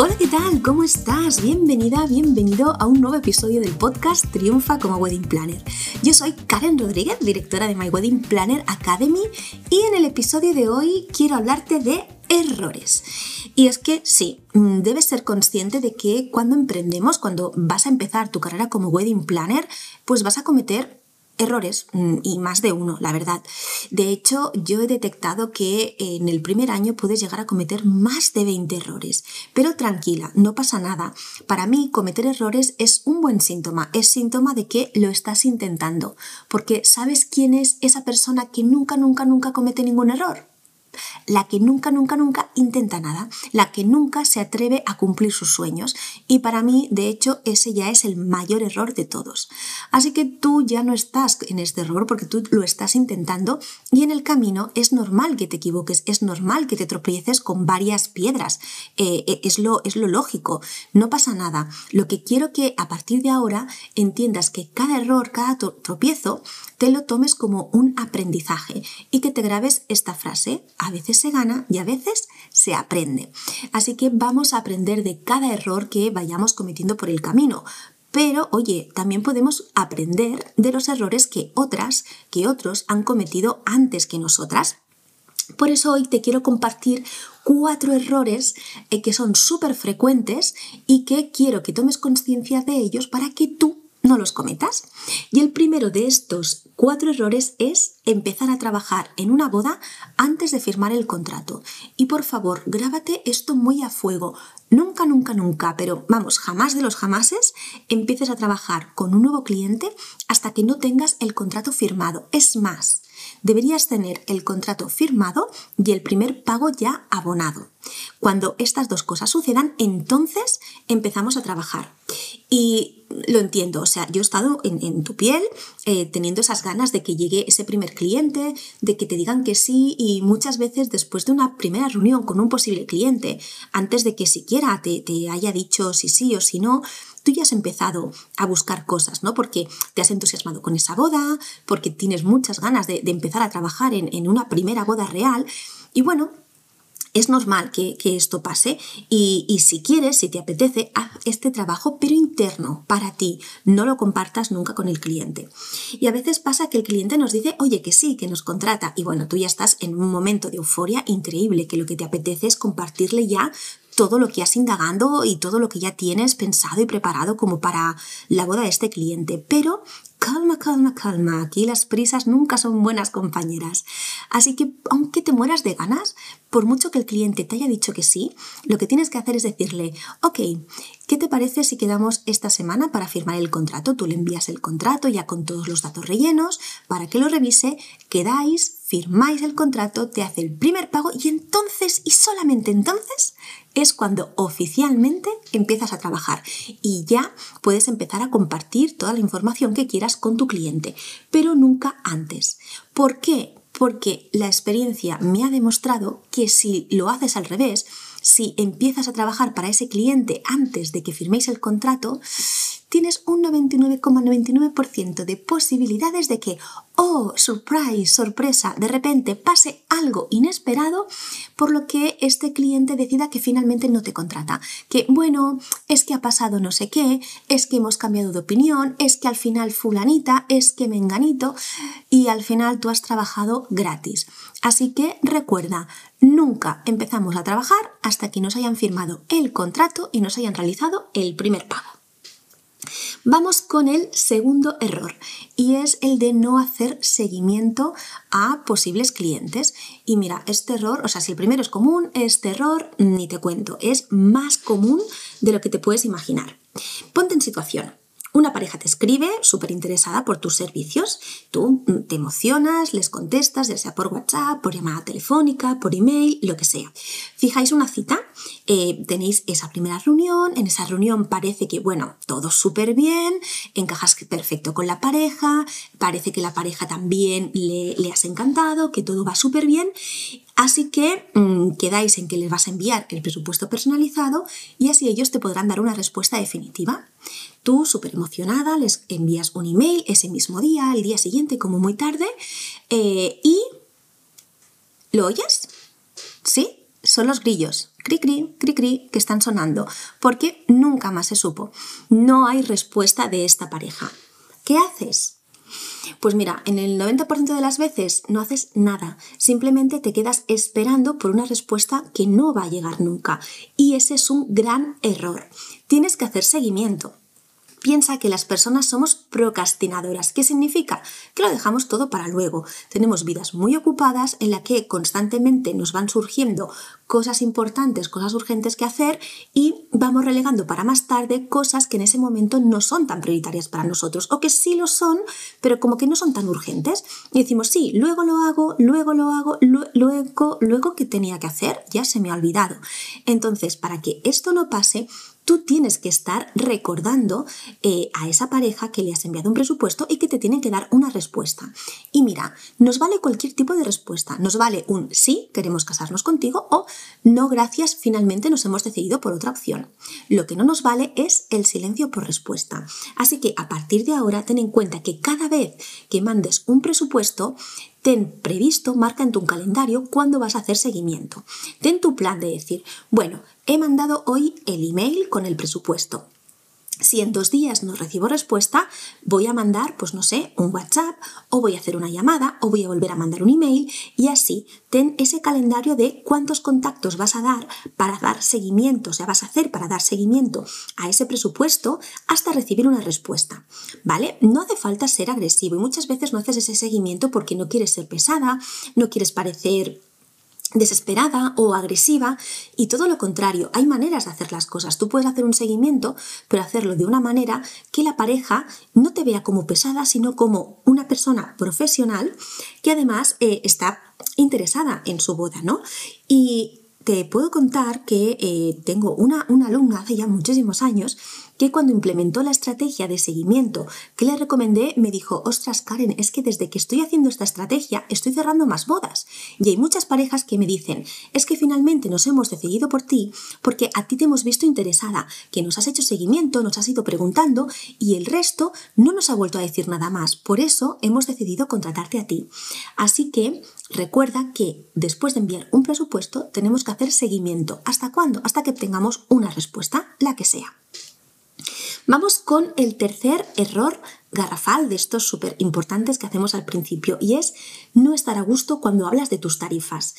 Hola, ¿qué tal? ¿Cómo estás? Bienvenida, bienvenido a un nuevo episodio del podcast Triunfa como Wedding Planner. Yo soy Karen Rodríguez, directora de My Wedding Planner Academy, y en el episodio de hoy quiero hablarte de errores. Y es que sí, mm, debes ser consciente de que cuando emprendemos, cuando vas a empezar tu carrera como wedding planner, pues vas a cometer errores mm, y más de uno, la verdad. De hecho, yo he detectado que en el primer año puedes llegar a cometer más de 20 errores. Pero tranquila, no pasa nada. Para mí, cometer errores es un buen síntoma. Es síntoma de que lo estás intentando. Porque ¿sabes quién es esa persona que nunca, nunca, nunca comete ningún error? La que nunca, nunca, nunca intenta nada, la que nunca se atreve a cumplir sus sueños. Y para mí, de hecho, ese ya es el mayor error de todos. Así que tú ya no estás en este error porque tú lo estás intentando y en el camino es normal que te equivoques, es normal que te tropieces con varias piedras. Eh, eh, es, lo, es lo lógico, no pasa nada. Lo que quiero que a partir de ahora entiendas que cada error, cada tropiezo, te lo tomes como un aprendizaje y que te grabes esta frase. A veces se gana y a veces se aprende. Así que vamos a aprender de cada error que vayamos cometiendo por el camino. Pero, oye, también podemos aprender de los errores que otras, que otros han cometido antes que nosotras. Por eso hoy te quiero compartir cuatro errores eh, que son súper frecuentes y que quiero que tomes conciencia de ellos para que tú no los cometas. Y el primero de estos cuatro errores es empezar a trabajar en una boda antes de firmar el contrato. Y por favor, grábate esto muy a fuego. Nunca, nunca, nunca, pero vamos, jamás de los jamases empieces a trabajar con un nuevo cliente hasta que no tengas el contrato firmado. Es más, deberías tener el contrato firmado y el primer pago ya abonado. Cuando estas dos cosas sucedan, entonces empezamos a trabajar. Y lo entiendo, o sea, yo he estado en, tu piel eh, teniendo esas ganas de que llegue ese primer cliente, de que te digan que sí y muchas veces después de una primera reunión con un posible cliente, antes de que siquiera te, haya dicho si sí o si no, tú ya has empezado a buscar cosas, ¿no? Porque te has entusiasmado con esa boda, porque tienes muchas ganas de, empezar a trabajar en, en una primera boda real y bueno, es normal que, esto pase y, y, si quieres, si te apetece, haz este trabajo pero interno para ti, no lo compartas nunca con el cliente. Y a veces pasa que el cliente nos dice, oye, que sí, que nos contrata y bueno, tú ya estás en un momento de euforia increíble, que lo que te apetece es compartirle ya todo lo que has indagando y todo lo que ya tienes pensado y preparado como para la boda de este cliente. Pero calma, calma, calma. Aquí las prisas nunca son buenas compañeras. Así que aunque te mueras de ganas, por mucho que el cliente te haya dicho que sí, lo que tienes que hacer es decirle, ok, ¿qué te parece si quedamos esta semana para firmar el contrato? Tú le envías el contrato ya con todos los datos rellenos para que lo revise, quedáis, firmáis el contrato, te hace el primer pago y entonces y solamente entonces es cuando oficialmente empiezas a trabajar y ya puedes empezar a compartir toda la información que quieras con tu cliente, pero nunca antes. ¿Por qué? Porque la experiencia me ha demostrado que si lo haces al revés, si empiezas a trabajar para ese cliente antes de que firméis el contrato, tienes un 99,99% de posibilidades de que, oh, surprise, sorpresa, de repente pase algo inesperado, por lo que este cliente decida que finalmente no te contrata. Que, bueno, es que ha pasado no sé qué, es que hemos cambiado de opinión, es que al final fulanita, es que menganito, y al final tú has trabajado gratis. Así que recuerda, nunca empezamos a trabajar hasta que nos hayan firmado el contrato y nos hayan realizado el primer pago. Vamos con el segundo error y es el de no hacer seguimiento a posibles clientes. Y mira, este error, o sea, si el primero es común, este error ni te cuento, es más común de lo que te puedes imaginar. Ponte en situación. Una pareja te escribe súper interesada por tus servicios. Tú te emocionas, les contestas, ya sea por WhatsApp, por llamada telefónica, por email, lo que sea. Fijáis una cita, eh, tenéis esa primera reunión, en esa reunión parece que, bueno, todo súper bien, encajas perfecto con la pareja, parece que la pareja también le, le has encantado, que todo va súper bien Así que mm, quedáis en que les vas a enviar el presupuesto personalizado y así ellos te podrán dar una respuesta definitiva. Tú, súper emocionada, les envías un email ese mismo día, el día siguiente, como muy tarde, eh, y ¿lo oyes? ¿Sí? Son los grillos, cri cri, cri cri, que están sonando, porque nunca más se supo. No hay respuesta de esta pareja. ¿Qué haces? Pues mira, en el 90% de las veces no haces nada, simplemente te quedas esperando por una respuesta que no va a llegar nunca. Y ese es un gran error. Tienes que hacer seguimiento piensa que las personas somos procrastinadoras. ¿Qué significa? Que lo dejamos todo para luego. Tenemos vidas muy ocupadas en la que constantemente nos van surgiendo cosas importantes, cosas urgentes que hacer y vamos relegando para más tarde cosas que en ese momento no son tan prioritarias para nosotros o que sí lo son, pero como que no son tan urgentes. Y decimos, sí, luego lo hago, luego lo hago, luego, luego que tenía que hacer, ya se me ha olvidado. Entonces, para que esto no pase, tú tienes que estar recordando eh, a esa pareja que le has enviado un presupuesto y que te tienen que dar una respuesta. Y mira, nos vale cualquier tipo de respuesta. Nos vale un sí, queremos casarnos contigo o no, gracias, finalmente nos hemos decidido por otra opción. Lo que no nos vale es el silencio por respuesta. Así que a partir de ahora ten en cuenta que cada vez que mandes un presupuesto, ten previsto, marca en tu calendario cuándo vas a hacer seguimiento. Ten tu plan de decir, bueno, he mandado hoy el email con el presupuesto. Si en dos días no recibo respuesta, voy a mandar, pues no sé, un WhatsApp o voy a hacer una llamada o voy a volver a mandar un email y así ten ese calendario de cuántos contactos vas a dar para dar seguimiento, o sea, vas a hacer para dar seguimiento a ese presupuesto hasta recibir una respuesta, ¿vale? No hace falta ser agresivo y muchas veces no haces ese seguimiento porque no quieres ser pesada, no quieres parecer desesperada o agresiva y todo lo contrario, hay maneras de hacer las cosas. Tú puedes hacer un seguimiento, pero hacerlo de una manera que la pareja no te vea como pesada, sino como una persona profesional que además eh, está interesada en su boda, ¿no? Y te puedo contar que eh, tengo una, una alumna hace ya muchísimos años que cuando implementó la estrategia de seguimiento que le recomendé, me dijo, ostras Karen, es que desde que estoy haciendo esta estrategia estoy cerrando más bodas. Y hay muchas parejas que me dicen, es que finalmente nos hemos decidido por ti porque a ti te hemos visto interesada, que nos has hecho seguimiento, nos has ido preguntando y el resto no nos ha vuelto a decir nada más. Por eso hemos decidido contratarte a ti. Así que recuerda que después de enviar un presupuesto tenemos que hacer seguimiento. ¿Hasta cuándo? Hasta que obtengamos una respuesta, la que sea. Vamos con el tercer error garrafal de estos súper importantes que hacemos al principio y es no estar a gusto cuando hablas de tus tarifas.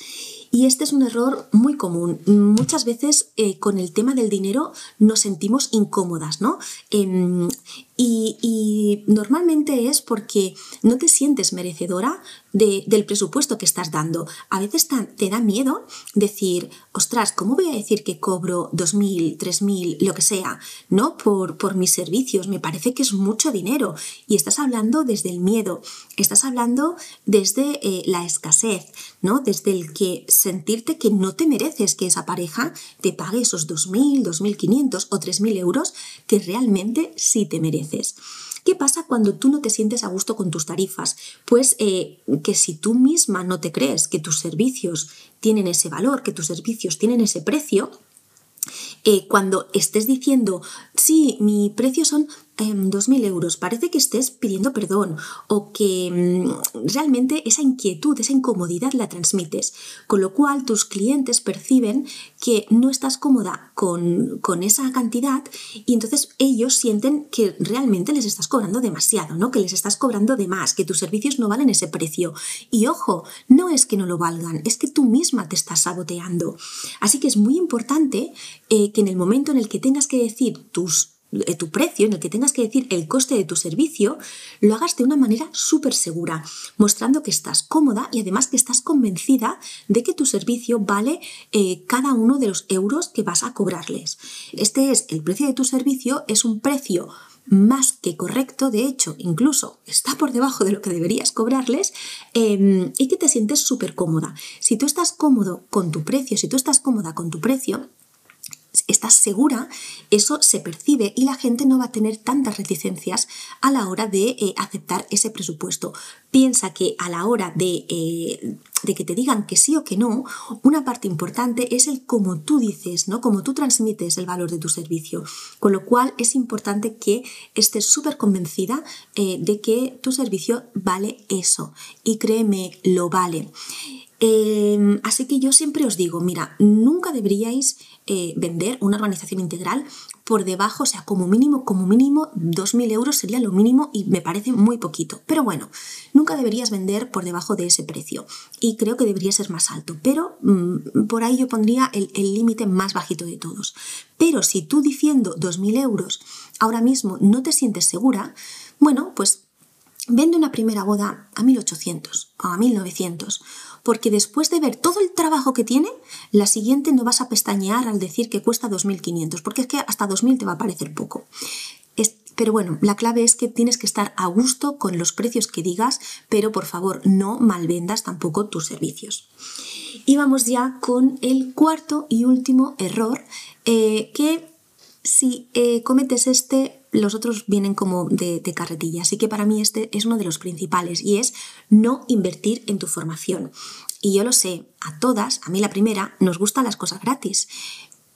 Y este es un error muy común. Muchas veces eh, con el tema del dinero nos sentimos incómodas, ¿no? Em, y, normalmente es porque no te sientes merecedora del presupuesto que estás dando. A veces te da miedo decir, ostras, ¿cómo voy a decir que cobro 2.000, 3.000, lo que sea, ¿no? Por, por mis servicios. Me parece que es mucho dinero. Y estás hablando desde el miedo, estás hablando desde eh, la escasez, ¿no? Desde el que sentirte que no te mereces que esa pareja te pague esos 2.000, 2.500 o 3.000 euros que realmente sí te ¿Qué pasa cuando tú no te sientes a gusto con tus tarifas? Pues eh, que si tú misma no te crees que tus servicios tienen ese valor, que tus servicios tienen ese precio, eh, cuando estés diciendo, sí, mi precio son 2.000 euros, parece que estés pidiendo perdón o que mm, realmente esa inquietud, esa incomodidad la transmites, con lo cual tus clientes perciben que no estás cómoda con, con esa cantidad y entonces ellos sienten que realmente les estás cobrando demasiado, ¿no? que les estás cobrando de más, que tus servicios no valen ese precio. Y ojo, no es que no lo valgan, es que tú misma te estás saboteando. Así que es muy importante eh, que en el momento en el que tengas que decir tus tu precio, en el que tengas que decir el coste de tu servicio, lo hagas de una manera súper segura, mostrando que estás cómoda y además que estás convencida de que tu servicio vale eh, cada uno de los euros que vas a cobrarles. Este es el precio de tu servicio, es un precio más que correcto, de hecho, incluso está por debajo de lo que deberías cobrarles em, y que te sientes súper cómoda. Si tú estás cómodo con tu precio, si tú estás cómoda con tu precio, estás segura, eso se percibe y la gente no va a tener tantas reticencias a la hora de eh, aceptar ese presupuesto. Piensa que a la hora de, eh, de, que te digan que sí o que no, una parte importante es el cómo tú dices, ¿no? Cómo tú transmites el valor de tu servicio. Con lo cual es importante que estés súper convencida eh, de que tu servicio vale eso. Y créeme, lo vale. Em, así que yo siempre os digo, mira, nunca deberíais eh, vender una organización integral por debajo, o sea, como mínimo, como mínimo, 2.000 euros sería lo mínimo y me parece muy poquito. Pero bueno, nunca deberías vender por debajo de ese precio y creo que debería ser más alto, pero mm, por ahí yo pondría el límite más bajito de todos. Pero si tú diciendo 2.000 euros ahora mismo no te sientes segura, bueno, pues vende una primera boda a 1.800 o a 1.900 porque después de ver todo el trabajo que tiene, la siguiente no vas a pestañear al decir que cuesta 2.500, porque es que hasta 2.000 te va a parecer poco. pero bueno, la clave es que tienes que estar a gusto con los precios que digas, pero por favor no malvendas tampoco tus servicios. Y vamos ya con el cuarto y último error, eh, que si eh, cometes este, los otros vienen como de, carretilla. Así que para mí este es uno de los principales y es no invertir en tu formación. Y yo lo sé, a todas, a mí la primera, nos gustan las cosas gratis.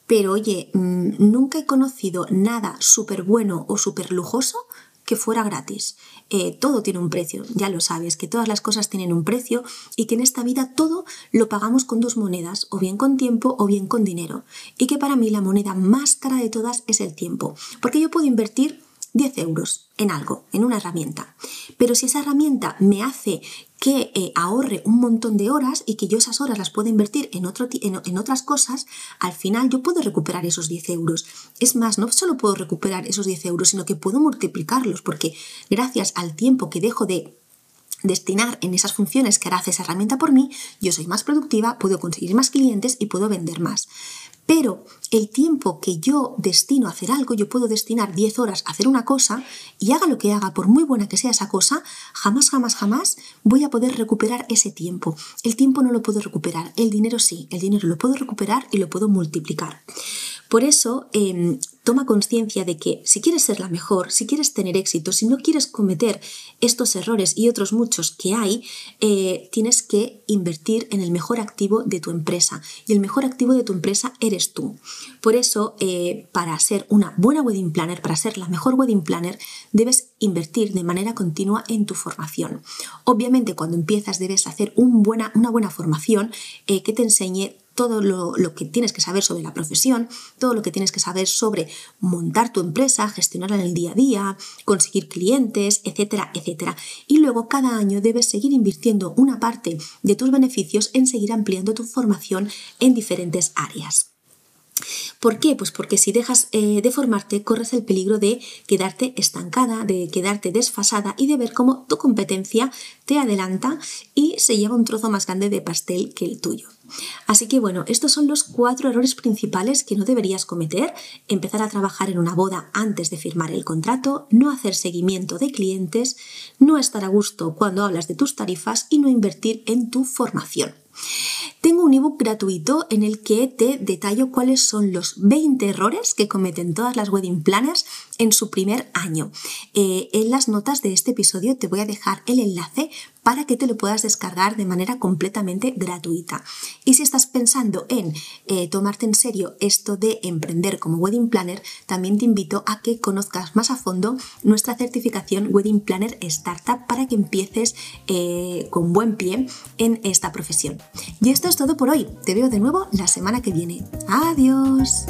Pero oye, mm, nunca he conocido nada súper bueno o súper lujoso que fuera gratis. Eh, todo tiene un precio, ya lo sabes, que todas las cosas tienen un precio y que en esta vida todo lo pagamos con dos monedas, o bien con tiempo o bien con dinero. Y que para mí la moneda más cara de todas es el tiempo, porque yo puedo invertir 10 euros en algo, en una herramienta. Pero si esa herramienta me hace que eh, ahorre un montón de horas y que yo esas horas las pueda invertir en, otro, en, otras cosas, al final yo puedo recuperar esos 10 euros. Es más, no solo puedo recuperar esos 10 euros, sino que puedo multiplicarlos, porque gracias al tiempo que dejo de destinar en esas funciones que hará esa herramienta por mí, yo soy más productiva, puedo conseguir más clientes y puedo vender más. Pero el tiempo que yo destino a hacer algo, yo puedo destinar 10 horas a hacer una cosa y haga lo que haga, por muy buena que sea esa cosa, jamás, jamás, jamás voy a poder recuperar ese tiempo. El tiempo no lo puedo recuperar, el dinero sí, el dinero lo puedo recuperar y lo puedo multiplicar. Por eso, em, toma conciencia de que si quieres ser la mejor, si quieres tener éxito, si no quieres cometer estos errores y otros muchos que hay, eh, tienes que invertir en el mejor activo de tu empresa. Y el mejor activo de tu empresa eres tú. Por eso, eh, para ser una buena wedding planner, para ser la mejor wedding planner, debes invertir de manera continua en tu formación. Obviamente, cuando empiezas debes hacer una buena formación eh, que te enseñe todo lo, que tienes que saber sobre la profesión, todo lo que tienes que saber sobre montar tu empresa, gestionarla en el día a día, conseguir clientes, etcétera, etcétera. Y luego cada año debes seguir invirtiendo una parte de tus beneficios en seguir ampliando tu formación en diferentes áreas. ¿Por qué? Pues porque si dejas eh, de formarte corres el peligro de quedarte estancada, de quedarte desfasada y de ver cómo tu competencia te adelanta y se lleva un trozo más grande de pastel que el tuyo. Así que bueno, estos son los cuatro errores principales que no deberías cometer. Empezar a trabajar en una boda antes de firmar el contrato, no hacer seguimiento de clientes, no estar a gusto cuando hablas de tus tarifas y no invertir en tu formación. Tengo un ebook gratuito en el que te detallo cuáles son los 20 errores que cometen todas las wedding planners en su primer año. Eh, en las notas de este episodio te voy a dejar el enlace para que te lo puedas descargar de manera completamente gratuita. Y si estás pensando en eh, tomarte en serio esto de emprender como wedding planner, también te invito a que conozcas más a fondo nuestra certificación Wedding Planner Startup para que empieces eh, con buen pie en esta profesión. Y esto es todo por hoy. Te veo de nuevo la semana que viene. Adiós.